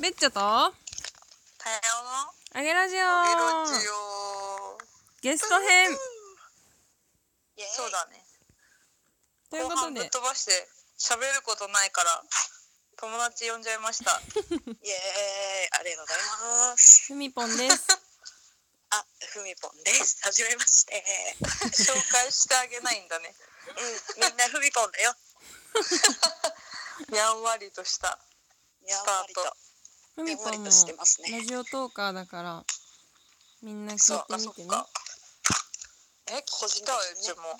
ベッチョとタヤあげラジオ。のゲロオジオ。ゲスト編。そうだね。ということで。後半ぶっ飛ばして喋ることないから友達呼んじゃいました。イエーイ。ありがとうございます。ふみぽんです。あ、ふみぽんです。はじめまして。紹介してあげないんだね。うん、みんなふみぽんだよ。やんわりとしたやんわりと。ふみぽんもラジオトーカーだからみんな聞いてみてね。え聞きたい？うちも。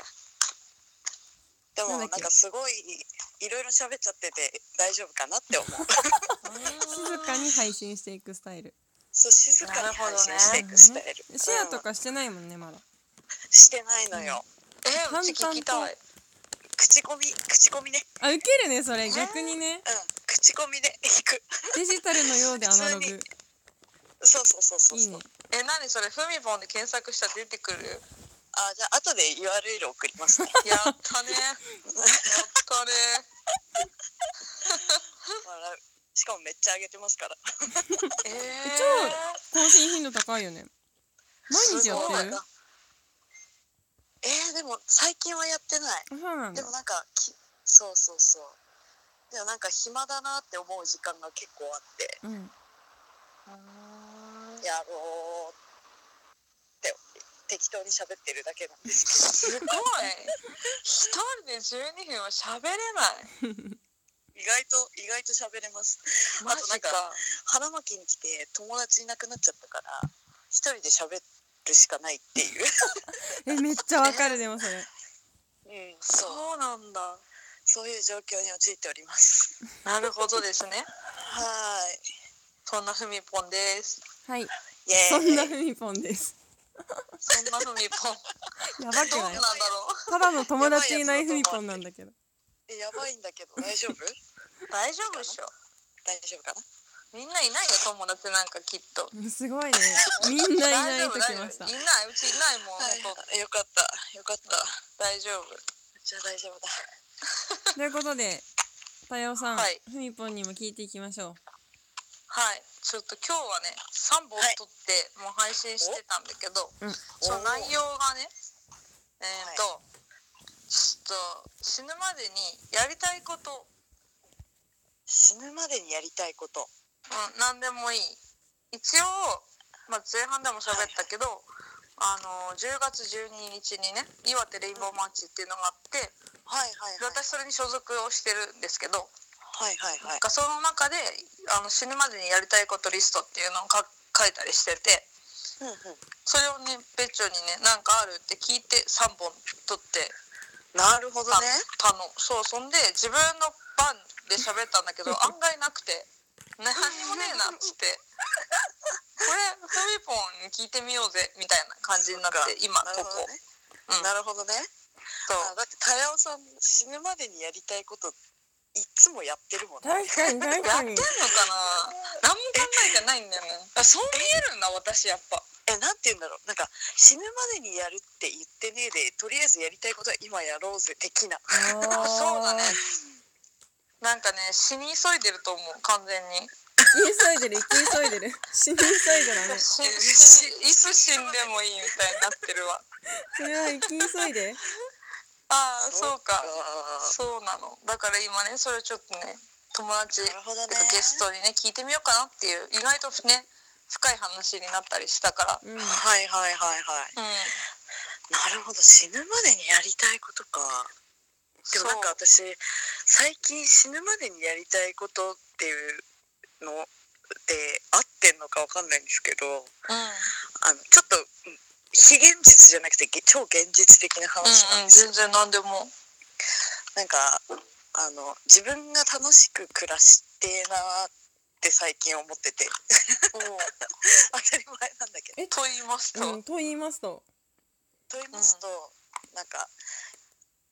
でもなんかすごいいろいろ喋っちゃってて大丈夫かなって思 う。静かに配信していくスタイル。そう静かに配信していくスタイル。シェアとうんかしてないもんねまだ。してないのよ。えうち聞きたい口コミ口コミね。あウケるねそれ。逆にね。うん、口コミで行く。デジタルのようでアナログ。そうそうそうそうそう。いいね。え何それ？ふみぽんで検索したら出てくる。あ、じゃあ後で URL 送りますね。やったね。やったね。しかもめっちゃ上げてますから。えー、超更新頻度高いよね。毎日やってる？えー、でも最近はやってない。あそうなんだ。でもなんかきそうそうそう。でもなんか暇だなって思う時間が結構あって。うん。うんやろうって適当に喋ってるだけなんですけすごい。一人で12分は喋れない。ど意外と意外と喋れます。マあとなんかジか花巻に来て友達いなくなっちゃったから一人で喋るしかないっていう。えめっちゃわかるでもそれ。うんそうなんだ。そういう状況に陥っております。なるほどですね。はそんなふみぽんです。はい。そんなふみぽんです。そんなふみぽん。やばくどうなんない？だろただの友達いないふみぽんなんだけどえやばいんだけど大丈夫う。大丈夫っしょ大丈夫かなみんないないよ友達なんかきっと。すごいね。みんないないときました。いないうちいないもんはい。よかったよかった。大丈夫。じゃあ大丈夫だ。ということでたよさん、はい。ふみぽんにも聞いていきましょはい。ちょっと今日はね3本撮ってもう配信してたんだけど、う、うん、その内容がねえっ、と、はちょっと死ぬまでにやりたいこと、死ぬまでにやりたいことうん、何でもいい。一応、まあ、前半でも喋ったけど、あの10月12日にね岩手レインボーマーチっていうのがあってはいはいはい。で私それに所属をしてるんですけど、はいはいはい。その中であの死ぬまでにやりたいことリストっていうのをか書いたりしててうんうん。それをね別長にね何かあるって聞いて3本取ってなるほどたねたの。そうそんで自分の番で喋ったんだけど 案外なくて何にもねえなっつって。これふみぽんに聞いてみようぜみたいな感じになって今ここ、なるほどね。うん、なるほどね。そう。あだってタヤオさん死ぬまでにやりたいこといつもやってるもんね。確かに確やかに。ってんのかな。何も考えてないんだよね。あそう見えるんだ私やっぱ。えなんて言うんだろう。なんか死ぬまでにやるって言ってねえでとりあえずやりたいことは今やろうぜ的な。そうだねなんかね死に急いでると思う完全に。急いでる生き急いでる。死に急いでるね。いつ死んでもいいみたいになってるわ。それは生き急いで。ああそうか。あそうなの。だから今ねそれちょっとね友達なるほどね。ゲストにね聞いてみようかなっていう意外とね深い話になったりしたから。うん。はいはいはいはい。うん。なるほど。死ぬまでにやりたいことかでもなんか私最近死ぬまでにやりたいことっていうので合ってんのかわかんないんですけどそううん。あのちょっとうん非現実じゃなくてげ超現実的な話なうんんうんですよ、全然何でも。なんかあの自分が楽しく暮らしてえなって最近思ってて。当たり前なんだけど。えと言いますと、うん、と言いますとと言いますと、なんか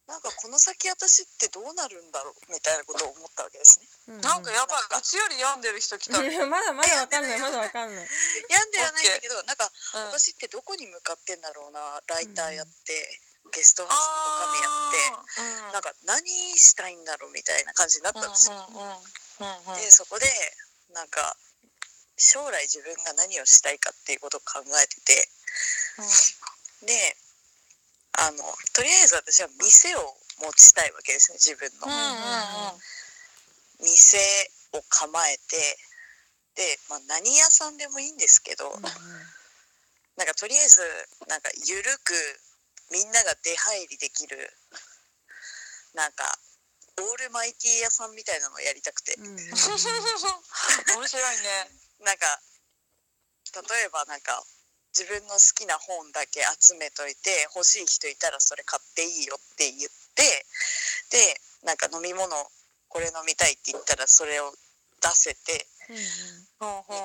なんかこの先私ってどうなるんだろうみたいなことを思ったわけですね。うんうん。なんかやばいうちより病んでる人来た まだまだわかんない まだわかんない。病んではないんだけどなんかうん、私ってどこに向かってんだろうなライターやって、ゲストハウスの女将やって、なんか何したいんだろうみたいな感じになったんですよ。うんうんうんうんうん。でそこでなんか将来自分が何をしたいかっていうことを考えてて。であのとりあえず私は店を持ちたいわけですね自分の。うんうんうん。店を構えて。で、まあ、何屋さんでもいいんですけど、なんかとりあえずなんかゆるくみんなが出入りできるなんかオールマイティー屋さんみたいなのをやりたくて、うんうんうん。面白いね。なんか例えばなんか自分の好きな本だけ集めといて欲しい人いたらそれ買っていいよって言ってでなんか飲み物これ飲みたいって言ったらそれを出せてみ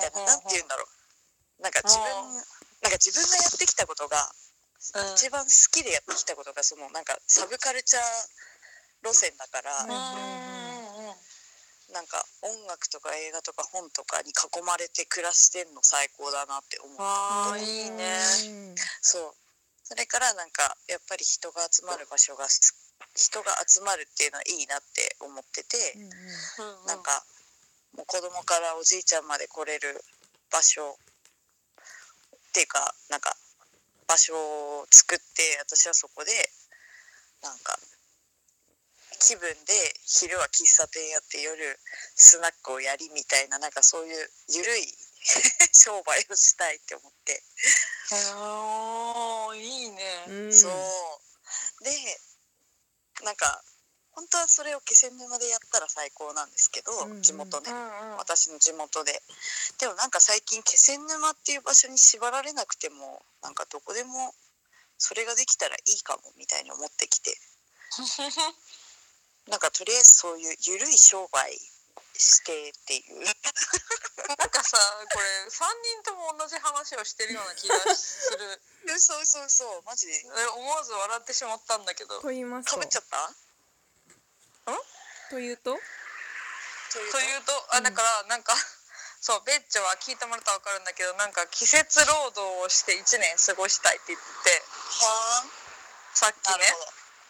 たいななんて言うんだろう。なんか自分うんなんか自分がやってきたことがうん。一番好きでやってきたことがそのなんかサブカルチャー路線だから、うんなんか音楽とか映画とか本とかに囲まれて暮らしてんの最高だなって思う。ああいいね。そう。それからなんかやっぱり人が集まる場所がす人が集まるっていうのはいいなって思ってて、なんかもう子供からおじいちゃんまで来れる場所っていうかなんか場所を作って私はそこでなんか気分で昼は喫茶店やって夜スナックをやりみたいななんかそういう緩い 商売をしたいって思って、おーいいね。うん。そう。でなんか本当はそれを気仙沼でやったら最高なんですけど、うんうん。地元ね、うんうん。私の地元で。でもなんか最近気仙沼っていう場所に縛られなくてもなんかどこでもそれができたらいいかもみたいに思ってきて なんかとりあえずそういう緩い商売してっていう。なんかさこれ3人とも同じ話をしてるような気がする。嘘嘘嘘マジで。え思わず笑ってしまったんだけど。と言いますと。かぶっちゃった？というと？というと？いうと？あだからなんかそうベッチョは聞いてもらったら分かるんだけどなんか季節労働をして1年過ごしたいって言ってはさっきね。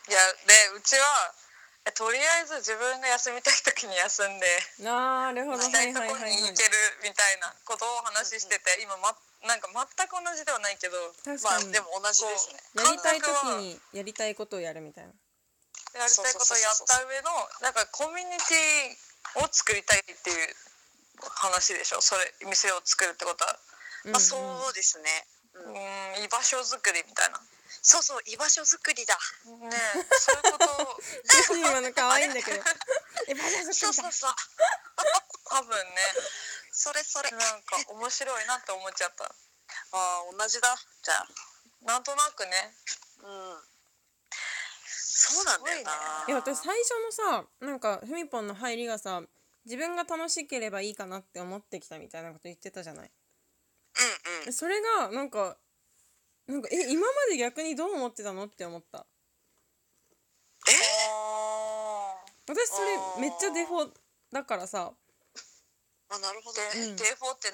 いやでうちはえとりあえず自分が休みたい時に休んでなるほど。行きたいところに行けるみたいなことをお話ししてて今、ま、なんか全く同じではないけどまあでも同じですね。やりたい時にやりたいことをやるみたいな。やりたいことをやった上のなんかコミュニティを作りたいっていう話でしょ？それ店を作るってことは。まあそうですね、うんうん居場所作りみたいなそうそう居場所作りだ。ねえそういうこと。をうん今の可愛いんだけど。えバナナそうそうそう。多分ね。それそれ。なんか面白いなって思っちゃった。ああ同じだ。じゃあ。なんとなくね。うん。そうなんだよな、いや私最初のさなんかふみぽんの入りがさ自分が楽しければいいかなって思ってきたみたいなこと言ってたじゃない。うんうん。それがなんかなんかえ今まで逆にどう思ってたのって思った。えあ私それめっちゃデフォだからさ。あなるほど。うん。でデフォって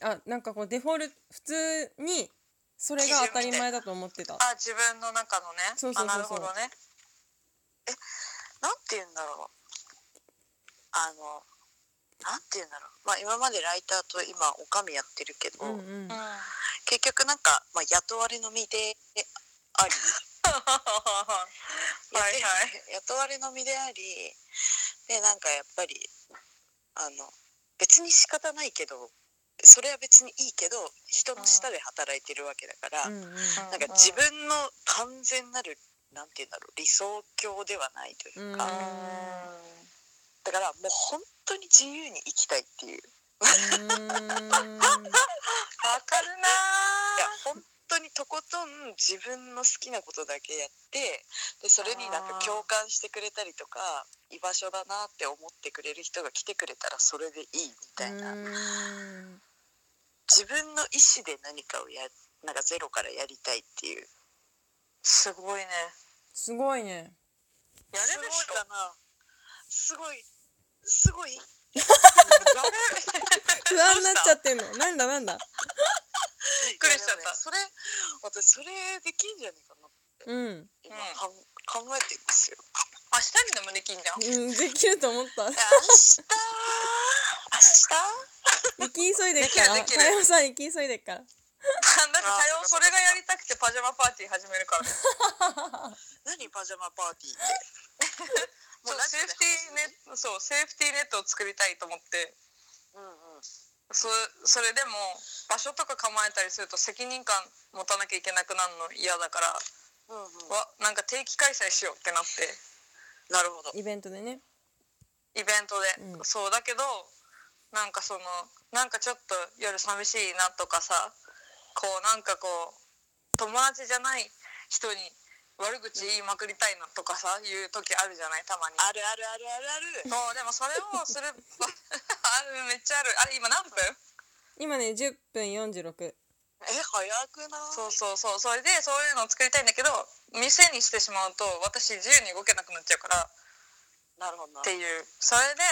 何？あなんかこうデフォル普通にそれが当たり前だと思ってた。あ自分の中のね。そうそうそうそう。あなるほどね。なんて言うんだろう。あのなんて言うんだろう。まあ今までライターと今おかみやってるけど、うんうん。うん結局なんか、まあ、雇われの身であり。はいはい。雇われの身でありでなんかやっぱりあの別に仕方ないけどそれは別にいいけど人の下で働いてるわけだから、うんうん。なんか自分の完全なるなんて言うんだろう理想郷ではないというか、うん。だからもう本当に自由に生きたいっていう。わかるないや本当にとことん自分の好きなことだけやってでそれになんか共感してくれたりとか居場所だなって思ってくれる人が来てくれたらそれでいいみたいな、自分の意思で何かをやなんかゼロからやりたいっていう。すごいね。すごいね。やれるでしょすごいかなすごいすごい。不安になっちゃってんの。なんだなんだ？びっくりしちゃった。ねそれ私それできんじゃねえかなうん、今、うんかん考えてるんですよ。明日にでもできんじゃん。うん、できると思った。明日？明日？行き急いでっから。太陽さん行き急いでっから。だって多様それがやりたくてパジャマパーティー始めるから 何パジャマパーティーって？もそうセーフティーネットそうセーフティーネットを作りたいと思って。うんうん。そそれでも場所とか構えたりすると責任感持たなきゃいけなくなるの嫌だからうんうん。わなんか定期開催しようってなって。なるほど。イベントでね。イベントで、うん。そうだけどなんかそのなんかちょっと夜寂しいなとかさこうなんかこう友達じゃない人に悪口言いまくりたいなとかさいう時あるじゃない？たまに。あるあるあるあるある。そうでもそれをする あるめっちゃある。あれ今何分？今ね10分46え早くない？そうそうそう。それでそういうのを作りたいんだけど店にしてしまうと私自由に動けなくなっちゃうから。なるほどな。っていう。それで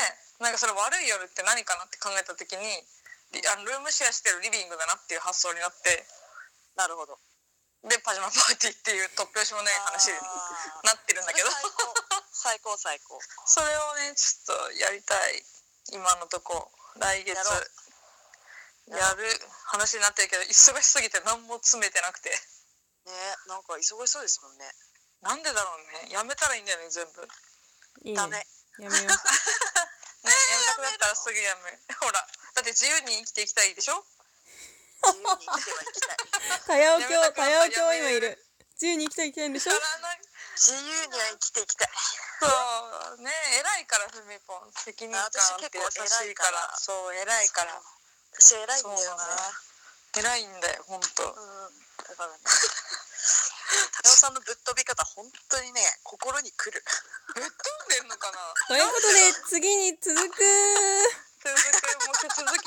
なんかそれ悪い夜って何かなって考えた時にリあのルームシェアしてるリビングだなっていう発想になって。なるほどでパジャマパーティーっていう突拍子もない話になってるんだけど。最高最高最高。それをねちょっとやりたい今のとこ。来月。やる話になってるけど忙しすぎて何も詰めてなくて。ねなんか忙しそうですもんね。なんでだろうね。やめたらいいんだよね全部。ねいいね。ダメ。やめよう。やめたくなったらすぐやめ。ほらだって自由に生きていきたいでしょ？自由に生きてはいきたい今いる。自由に生きていきたいんでしょ？自由には生きていきた。いそうね。偉いからふみぽん責任感あって優しいから。そう偉いから。私偉いんだよな偉いんだよほんとうんだから。ねさんのぶっ飛び方本当にね心にくる。ぶっ飛んでんのかな？ということで次に続く。続く。もう続き